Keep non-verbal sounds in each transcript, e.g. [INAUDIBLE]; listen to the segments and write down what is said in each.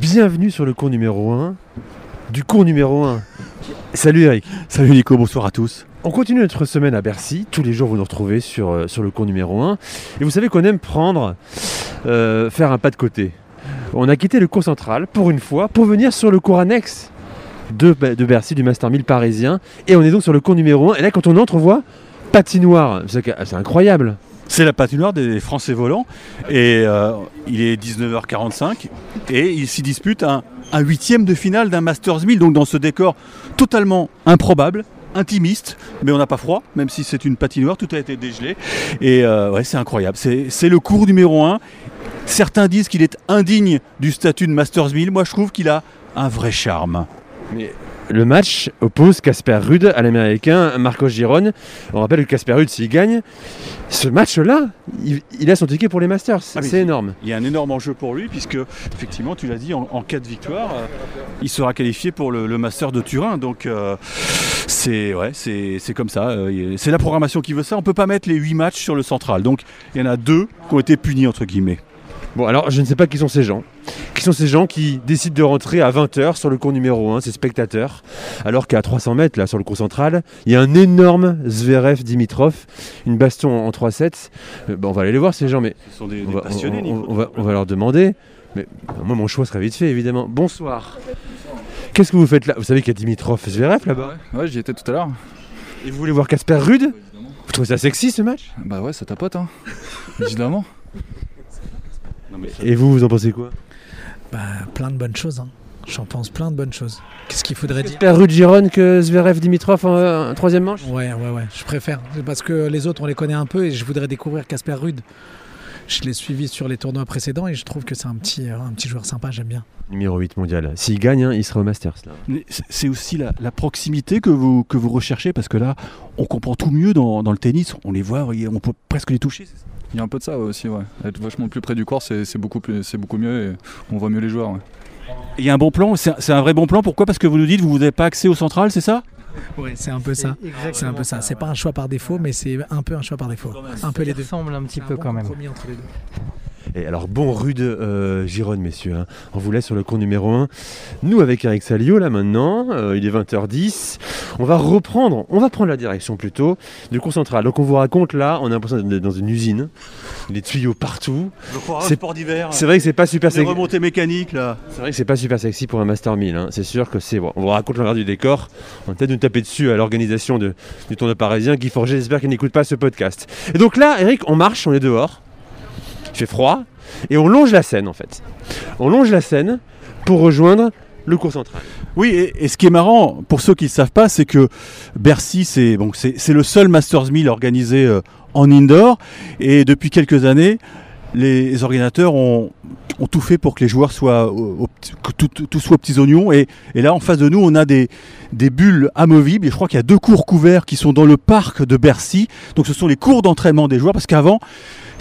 Bienvenue sur le cours numéro 1 du cours numéro 1. Salut Eric. Salut Nico, bonsoir à tous. On continue notre semaine à Bercy. Tous les jours, vous nous retrouvez sur, euh, sur le cours numéro 1. Et vous savez qu'on aime prendre, euh, faire un pas de côté. On a quitté le cours central pour une fois pour venir sur le cours annexe de, de Bercy, du Master 1000 parisien. Et on est donc sur le cours numéro 1. Et là, quand on entre, on voit patinoire. C'est incroyable. C'est la patinoire des Français volants et euh, il est 19h45 et il s'y dispute un, huitième de finale d'un Masters 1000, donc dans ce décor totalement improbable, intimiste, mais on n'a pas froid, même si c'est une patinoire, tout a été dégelé. Et euh, c'est incroyable. C'est c'est le cours numéro 1. Certains disent qu'il est indigne du statut de Masters 1000. Moi, je trouve qu'il a un vrai charme. Mais le match oppose Casper Ruud à l'américain Marcos Giron. On rappelle que Casper Ruud, s'il gagne, ce match-là, il, il a son ticket pour les Masters. Ah, c'est énorme. Il y a un énorme enjeu pour lui, puisque, effectivement, tu l'as dit, en, en cas de victoire, euh, il sera qualifié pour le, le Master de Turin. Donc, euh, c'est ouais, comme ça. euh, c'est la programmation qui veut ça. On peut pas mettre les 8 matchs sur le central. Donc, il y en a deux qui ont été punis, entre guillemets. Bon, alors je ne sais pas qui sont ces gens. Qui sont ces gens qui décident de rentrer à 20h sur le cours numéro 1, ces spectateurs, alors qu'à 300 mètres, là, sur le cours central, il y a un énorme Zverev-Dimitrov, une baston en 3-7. Euh, bon, on va aller les voir, ces gens, mais Ce sont des, on des va, passionnés. on- Nico. on va- on va leur demander. Mais euh, moi, mon choix serait vite fait, évidemment. Bonsoir. Qu'est-ce que vous faites là? Vous savez qu'il y a Dimitrov Zverev là-bas? Ouais, j'y étais tout à l'heure. Et vous voulez voir Casper Ruud? Vous trouvez ça sexy ce match? Bah ouais, ça tapote, hein. [LAUGHS] Évidemment. Et vous, vous en pensez quoi Bah, plein de bonnes choses. hein. J'en pense plein de bonnes choses. Qu'est-ce qu'il faudrait dire Casper Ruud Giron que Zverev Dimitrov en, euh, en troisième manche Ouais, ouais, ouais, je préfère. Parce que les autres, on les connaît un peu et je voudrais découvrir Casper Ruud. Je l'ai suivi sur les tournois précédents et je trouve que c'est un petit, euh, un petit joueur sympa, j'aime bien. Numéro 8 mondial. S'il gagne, hein, il sera au Masters. C'est- aussi la, la proximité que vous, que vous recherchez parce que là, on comprend tout mieux dans, dans le tennis. On les voit, on peut presque les toucher. c'est ça Il y a un peu de ça aussi, ouais. Être vachement plus près du corps, c'est beaucoup, plus- c'est beaucoup mieux et on voit mieux les joueurs, ouais. Il y a un bon plan. C'est un- vrai bon plan. Pourquoi? Parce que vous nous dites que vous n'avez pas accès au central, c'est ça? Ouais, c'est un peu ça. C'est un peu ça. C'est pas un choix par défaut, mais c'est un peu un choix par défaut. Un peu les deux. ressemble un petit peu quand même. Les. Et alors, bon rude euh, Giron, messieurs. hein. On vous laisse sur le cours numéro 1. Nous, avec Eric Salio, là maintenant, euh, il est 20h10. On va reprendre, on va prendre la direction plutôt du cours central. Donc, on vous raconte là, on a l'impression d'être dans une usine. Des tuyaux partout. C'est- sport d'hiver. C'est vrai que c'est pas super Les sexy. remontées mécaniques là. C'est vrai que c'est pas super sexy pour un Master 1000. hein. C'est sûr que c'est. bon, on vous raconte l'envers du décor. On va peut-être nous taper dessus à l'organisation de- du tournoi parisien. Guy Forget, j'espère qu'il n'écoute pas ce podcast. Et donc là, Eric, on marche, on est dehors. Il fait froid. Et on longe la Seine en fait. On longe la Seine pour rejoindre le cours central. Oui, et, ce qui est marrant, pour ceux qui ne savent pas, c'est que Bercy, c'est le seul Masters 1000 organisé euh, en indoor. Et depuis quelques années, les organisateurs ont, tout fait pour que les joueurs soient au- au tout, soit aux petits oignons. Et, et là, en face de nous, on a des, des bulles amovibles. Et je crois qu'il y a deux cours couverts qui sont dans le parc de Bercy. Donc, ce sont les cours d'entraînement des joueurs. Parce qu'avant,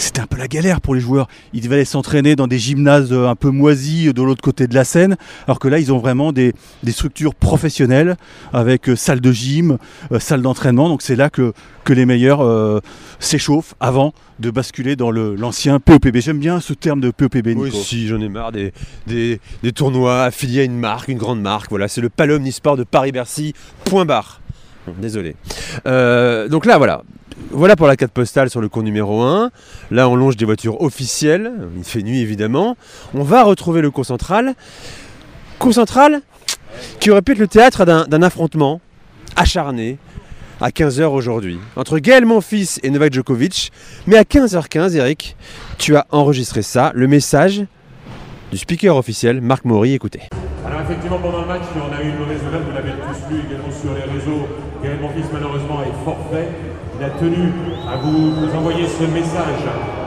c'était un peu la galère pour les joueurs. Ils devaient aller s'entraîner dans des gymnases euh, un peu moisis euh, de l'autre côté de la Seine. Alors que là, ils ont vraiment des, des structures professionnelles avec euh, salle de gym, euh, salle d'entraînement. Donc c'est là que, que les meilleurs euh, s'échauffent avant de basculer dans le- l'ancien POPB. J'aime bien ce terme de POPB, Nico. Oui, si, j'en ai marre des, des, des tournois affiliés à une marque, une grande marque. Voilà, c'est le Palais Omnisport de Paris-Bercy, point barre. Bon, désolé. Euh, donc là, voilà. Voilà pour la carte postale sur le cours numéro 1. Là, on longe des voitures officielles. Il fait nuit, évidemment. On va retrouver le cours central. Cours central qui aurait pu être le théâtre d'un d'un affrontement acharné à 15h aujourd'hui entre Gaël Monfils et Novak Djokovic. Mais à 15h15, Eric, tu as enregistré ça, le message du speaker officiel, Marc Maury, écoutez. Alors effectivement pendant le match on a eu une mauvaise nouvelle, vous l'avez tous lu également sur les réseaux. Gaël Monfils malheureusement est forfait. Il a tenu à vous, envoyer ce message.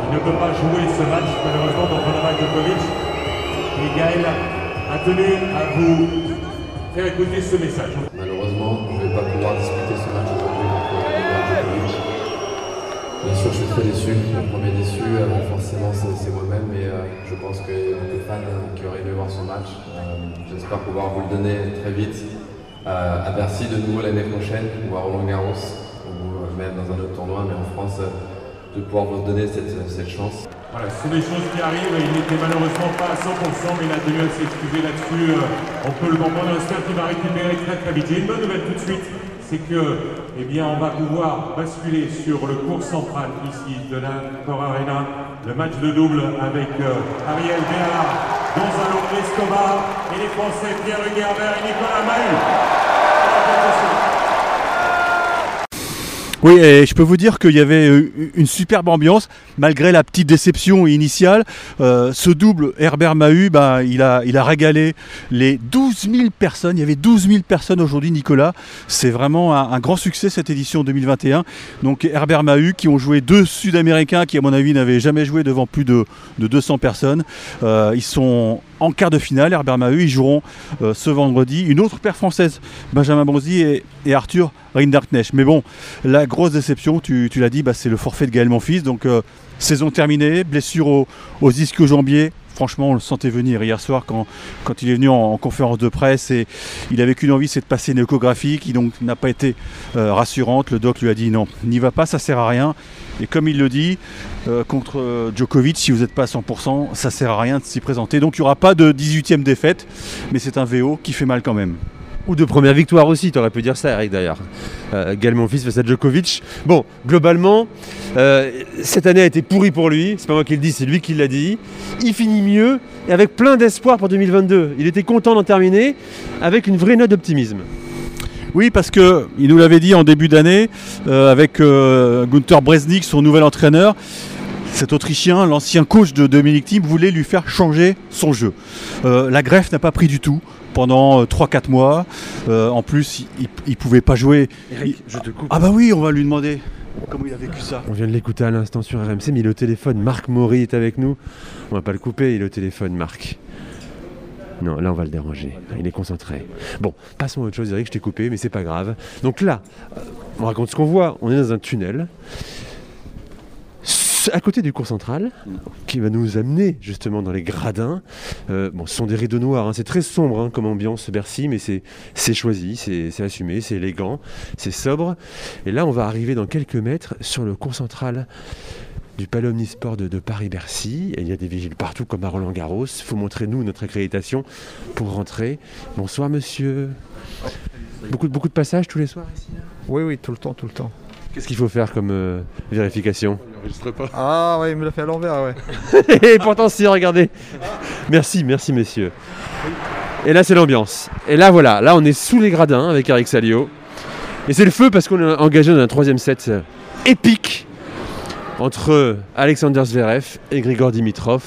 Il ne peut pas jouer ce match malheureusement contre Novak Djokovic. Et Gaël a tenu à vous faire écouter ce message. Déçu. Le premier déçu, forcément, c'est moi-même, mais euh, je pense qu'il y a beaucoup de fans qui auraient aimé voir ce match. Euh, J'espère pouvoir vous le donner très vite euh, à Bercy de nouveau l'année prochaine, ou à Roland Garros, ou euh, même dans un autre tournoi, mais en France, de pouvoir vous donner cette, chance. Voilà, ce sont des choses qui arrivent. Il n'était malheureusement pas à 100%, mais il a tenu à s'excuser là-dessus. On peut le comprendre. J'espère qu'il va récupérer très très vite. J'ai une bonne nouvelle tout de suite. C'est que, eh on va pouvoir basculer sur le cours central ici de la Cor Arena. Le match de double avec euh, Ariel Béala, Gonzalo Escobar et les Français Pierre Huguerbert et Nicolas Mahut. Oui, et je peux vous dire qu'il y avait euh, une superbe ambiance, malgré la petite déception initiale. Euh, ce double Herbert Mahut, bah, il, a, il a régalé les 12 000 personnes. Il y avait 12 000 personnes aujourd'hui, Nicolas. C'est vraiment un, un grand succès cette édition 2021. Donc Herbert Mahut, qui ont joué deux Sud-Américains qui, à mon avis, n'avaient jamais joué devant plus de, de 200 personnes. Euh, ils sont en quart de finale, Herbert Mahut. Ils joueront euh, ce vendredi une autre paire française, Benjamin Bronzy et, Arthur Rinderknecht. Mais bon, la grosse déception, tu, tu l'as dit, bah, c'est le forfait de Gaël Monfils. Donc, euh, saison terminée, blessure au- aux ischio-jambiers. Franchement, on le sentait venir hier soir quand, il est venu en, en conférence de presse et il avait qu'une envie, c'est de passer une échographie qui n'a pas été euh, rassurante. Le doc lui a dit non, n'y va pas, ça sert à rien. Et comme il le dit, euh, contre euh, Djokovic, si vous n'êtes pas à 100%, ça sert à rien de s'y présenter. Donc il n'y aura pas de 18e défaite, mais c'est un VO qui fait mal quand même. Ou de première victoire aussi, t'aurais pu dire ça, Eric, d'ailleurs. Euh, Gaël Monfils face Djokovic. Bon, globalement, euh, cette année a été pourrie pour lui. C'est pas moi qui le dis, c'est lui qui l'a dit. Il finit mieux et avec plein d'espoir pour 2022. Il était content d'en terminer avec une vraie note d'optimisme. Oui, parce que il nous l'avait dit en début d'année euh, avec euh, Gunther Bresnik, son nouvel entraîneur. Cet Autrichien, l'ancien coach de Dominique Thiem, voulait lui faire changer son jeu. La greffe n'a pas pris du tout pendant euh, 3-4 mois. Euh, en plus, il ne pouvait pas jouer. Eric, je te coupe. Ah bah oui, on va lui demander comment il a vécu ça. On vient de l'écouter à l'instant sur RMC, mais il est au téléphone. Marc Maury est avec nous. On va pas le couper, il est au téléphone, Marc. Non, là on va le déranger. Il est concentré. Bon, passons à autre chose, Eric, je t'ai coupé, mais c'est pas grave. Donc là, euh, on raconte ce qu'on voit. On est dans un tunnel. À côté du cours central, qui va nous amener justement dans les gradins. Euh, bon, ce sont des rideaux noirs, hein. c'est très sombre hein, comme ambiance Bercy, mais c'est choisi, c'est assumé, c'est élégant, c'est sobre. Et là, on va arriver dans quelques mètres sur le cours central du Palais Omnisport de, Paris-Bercy. Il y a des vigiles partout comme à Roland-Garros. Il faut montrer nous notre accréditation pour rentrer. Bonsoir monsieur. Beaucoup, beaucoup de passages tous les soirs ici Oui, oui, tout le temps, tout le temps. Qu'est-ce qu'il faut faire comme euh, vérification? Ah ouais, il me l'a fait à l'envers, ouais. [LAUGHS] Et pourtant si, regardez. Merci, merci messieurs. Et là c'est l'ambiance. Et là voilà, là on est sous les gradins avec Eric Salio. Et c'est le feu parce qu'on est engagé dans un troisième set euh, épique entre Alexander Zverev et Grigor Dimitrov.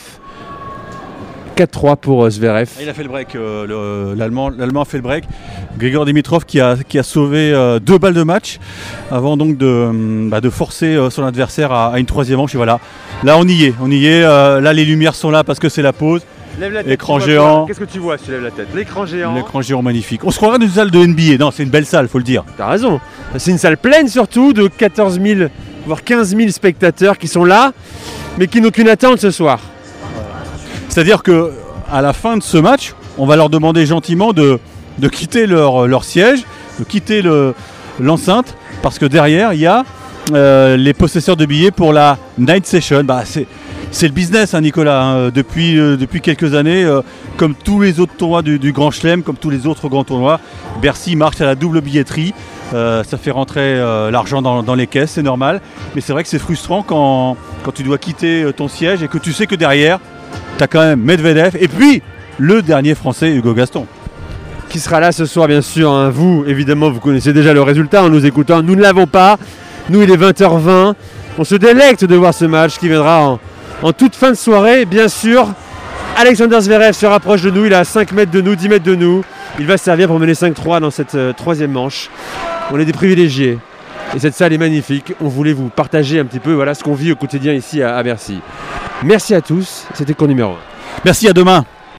4-3 pour euh, Zverev. Il a fait le break, euh, le- l'Allemand, l'Allemand a fait le break. Grigor Dimitrov qui a, qui a sauvé euh, deux balles de match avant donc de, hum, bah, de forcer euh, son adversaire à, à une troisième manche. Et voilà, là on y est, on y est. euh, là les lumières sont là parce que c'est la pause. Lève la Écran géant. Qu'est-ce que tu vois si tu lèves la tête L'écran géant. L'écran géant magnifique. On se croirait dans une salle de NBA. Non, c'est une belle salle, faut le dire. T'as raison. C'est une salle pleine surtout de 14 000 voire 15 000 spectateurs qui sont là, mais qui n'ont qu'une attente ce soir. C'est-à-dire que à la fin de ce match, on va leur demander gentiment de, de quitter leur, leur siège, de quitter le- l'enceinte, parce que derrière, il y a euh, les possesseurs de billets pour la night session. Bah, c'est, le business, hein, Nicolas. hein. Depuis, euh, depuis quelques années, euh, comme tous les autres tournois du, Grand Chelem, comme tous les autres grands tournois, Bercy marche à la double billetterie. Ça fait rentrer l'argent dans, dans les caisses, c'est normal. Mais c'est vrai que c'est frustrant quand, quand tu dois quitter ton siège et que tu sais que derrière, tu as quand même Medvedev et puis le dernier français, Hugo Gaston. Qui sera là ce soir, bien sûr. hein. Vous, évidemment, vous connaissez déjà le résultat en nous écoutant. Nous ne l'avons pas. Nous, il est 20h20. On se délecte de voir ce match qui viendra en, en toute fin de soirée, bien sûr. Alexander Zverev se rapproche de nous. Il est à 5 mètres de nous, 10 mètres de nous. Il va servir pour mener 5-3 dans cette euh, troisième manche. On est des privilégiés. Et cette salle est magnifique. On voulait vous partager un petit peu voilà, ce qu'on vit au quotidien ici à, à Bercy. Merci à tous. C'était cours numéro 1. Merci, à demain.